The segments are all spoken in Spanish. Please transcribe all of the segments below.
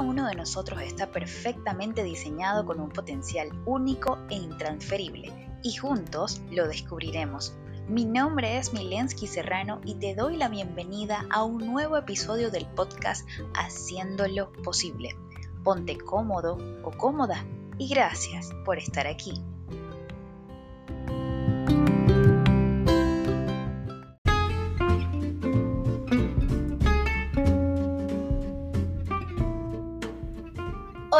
uno de nosotros está perfectamente diseñado con un potencial único e intransferible y juntos lo descubriremos. Mi nombre es Milensky Serrano y te doy la bienvenida a un nuevo episodio del podcast Haciéndolo Posible. Ponte cómodo o cómoda y gracias por estar aquí.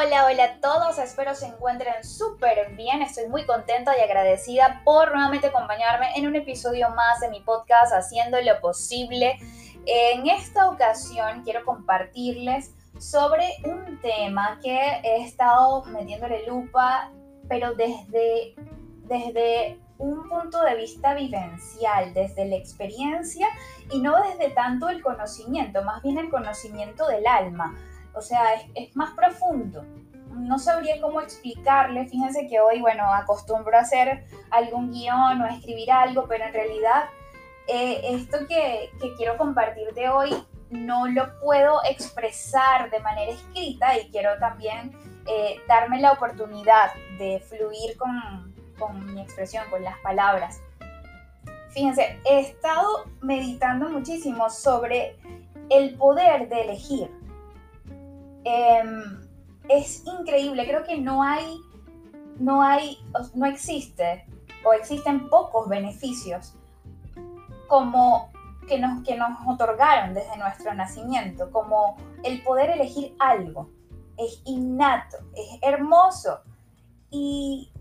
Hola, hola a todos, espero se encuentren súper bien, estoy muy contenta y agradecida por nuevamente acompañarme en un episodio más de mi podcast Haciendo lo Posible. En esta ocasión quiero compartirles sobre un tema que he estado metiéndole lupa, pero desde, desde un punto de vista vivencial, desde la experiencia y no desde tanto el conocimiento, más bien el conocimiento del alma o sea, es, más profundo. No sabría cómo explicarle, fíjense que hoy, bueno, acostumbro a hacer algún guion o a escribir algo, pero en realidad eh, esto que, quiero compartirte hoy no lo puedo expresar de manera escrita y quiero también eh, darme la oportunidad de fluir con, con mi expresión, con las palabras. Fíjense, he estado meditando muchísimo sobre el poder de elegir. Em, es increíble, creo que no hay, no hay, no existe o existen pocos beneficios como que nos, que nos otorgaron desde nuestro nacimiento, como el poder elegir algo. Es innato, es hermoso. Y,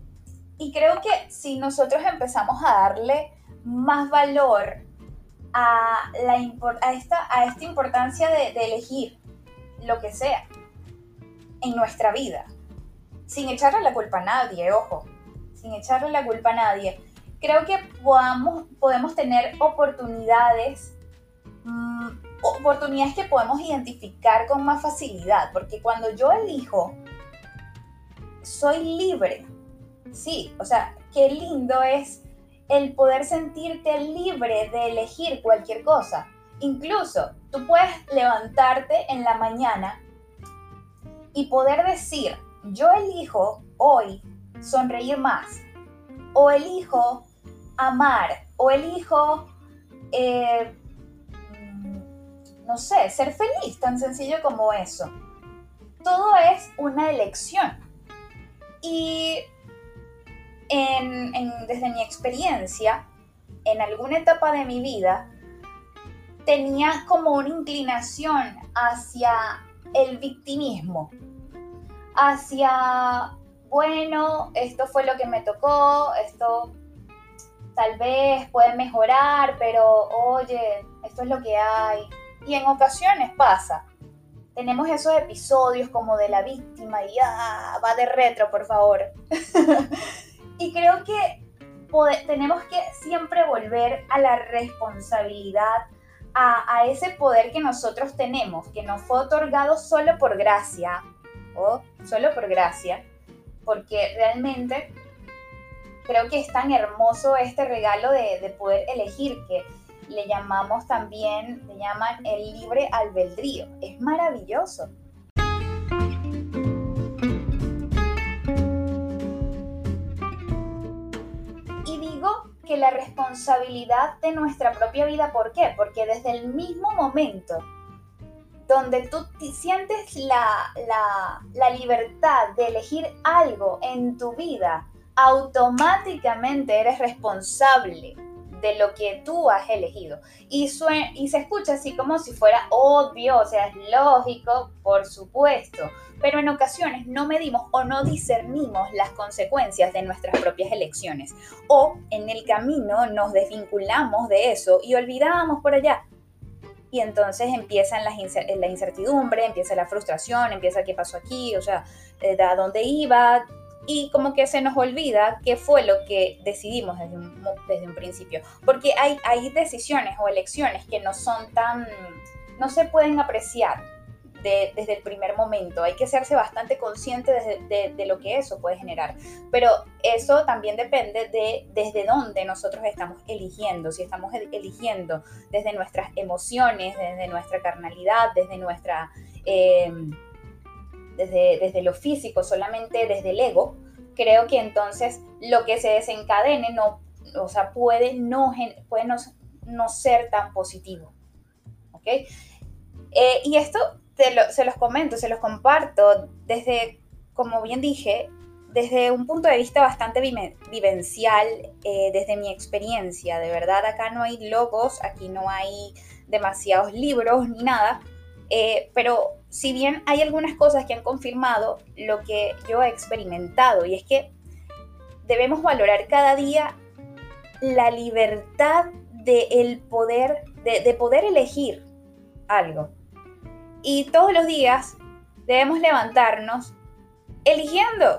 creo que si nosotros empezamos a darle más valor a, la, a, esta, a esta importancia de elegir, lo que sea en nuestra vida, sin echarle la culpa a nadie, ojo, sin echarle la culpa a nadie. Creo que podamos, podemos tener oportunidades, mm, oportunidades que podemos identificar con más facilidad, porque cuando yo elijo, soy libre. Sí, o sea, qué lindo es el poder sentirte libre de elegir cualquier cosa. Incluso tú puedes levantarte en la mañana y poder decir, yo elijo hoy sonreír más, o elijo amar, o elijo, eh, no sé, ser feliz, tan sencillo como eso. Todo es una elección. Y desde mi experiencia, en alguna etapa de mi vida, tenía como una inclinación hacia el victimismo, hacia, bueno, esto fue lo que me tocó, esto tal vez puede mejorar, pero oye, esto es lo que hay. Y en ocasiones pasa. Tenemos esos episodios como de la víctima y ah, va de retro, por favor. y creo que tenemos que siempre volver a la responsabilidad a, ese poder que nosotros tenemos, que nos fue otorgado solo por gracia, o solo por gracia, porque realmente creo que es tan hermoso este regalo de, de poder elegir que le llamamos también, le llaman el libre albedrío. Es maravilloso. La responsabilidad de nuestra propia vida. ¿Por qué? Porque desde el mismo momento donde tú sientes la, la, la libertad de elegir algo en tu vida, automáticamente eres responsable de lo que tú has elegido. Y, y se escucha así como si fuera obvio, o sea, es lógico, por supuesto, pero en ocasiones no medimos o no discernimos las consecuencias de nuestras propias elecciones. O en el camino nos desvinculamos de eso y olvidamos por allá. Y entonces empiezan la incertidumbre, empieza la frustración, empieza qué pasó aquí, o sea, eh, a dónde iba, y como que se nos olvida qué fue lo que decidimos desde un, desde un principio. Porque hay, hay decisiones o elecciones que no son tan, no se pueden apreciar desde el primer momento. Hay que hacerse bastante consciente de, de, lo que eso puede generar. Pero eso también depende de desde dónde nosotros estamos eligiendo. Si estamos eligiendo desde nuestras emociones, desde nuestra carnalidad, desde nuestra... Eh, desde, desde lo físico, solamente desde el ego, creo que entonces lo que se desencadene no, o sea, puede no, puede no, ser tan positivo. ¿Ok? Eh, y esto se los comento, se los comparto desde, como bien dije, desde un punto de vista bastante vivencial, eh, desde mi experiencia. De verdad, acá no hay logos, aquí no hay demasiados libros ni nada. Eh, pero si bien hay algunas cosas que han confirmado lo que yo he experimentado, y es que debemos valorar cada día la libertad de poder, de poder elegir algo. Y todos los días debemos levantarnos eligiendo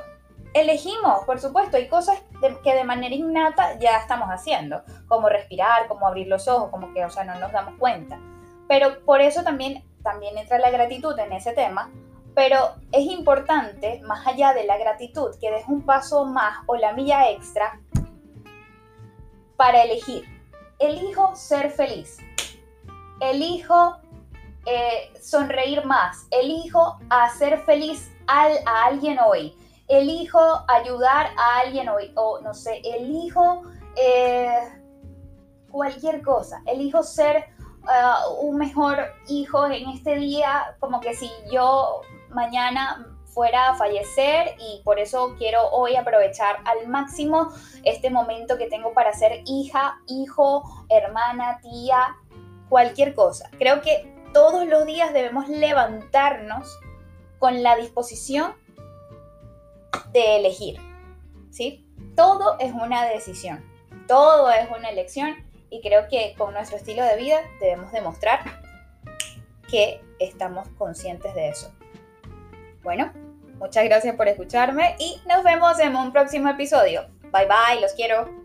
elegimos, por supuesto, hay cosas que de manera innata ya estamos haciendo, como respirar, como abrir los ojos, como que, o sea, no nos damos cuenta. Pero por eso también, también entra la gratitud en ese tema, pero es importante, más allá de la gratitud, que des un paso más o la milla extra para elegir. Elijo ser feliz. Elijo eh, sonreír más. Elijo hacer feliz a alguien hoy elijo ayudar a alguien o, no sé, elijo eh, cualquier cosa, elijo ser eh, un mejor hijo en este día, como que si yo mañana fuera a fallecer y por eso quiero hoy aprovechar al máximo este momento que tengo para ser hija, hijo, hermana, tía, cualquier cosa. Creo que todos los días debemos levantarnos con la disposición de elegir, ¿sí? Todo es una decisión, todo es una elección y creo que con nuestro estilo de vida debemos demostrar que estamos conscientes de eso. Bueno, muchas gracias por escucharme y nos vemos en un próximo episodio. Bye bye, los quiero.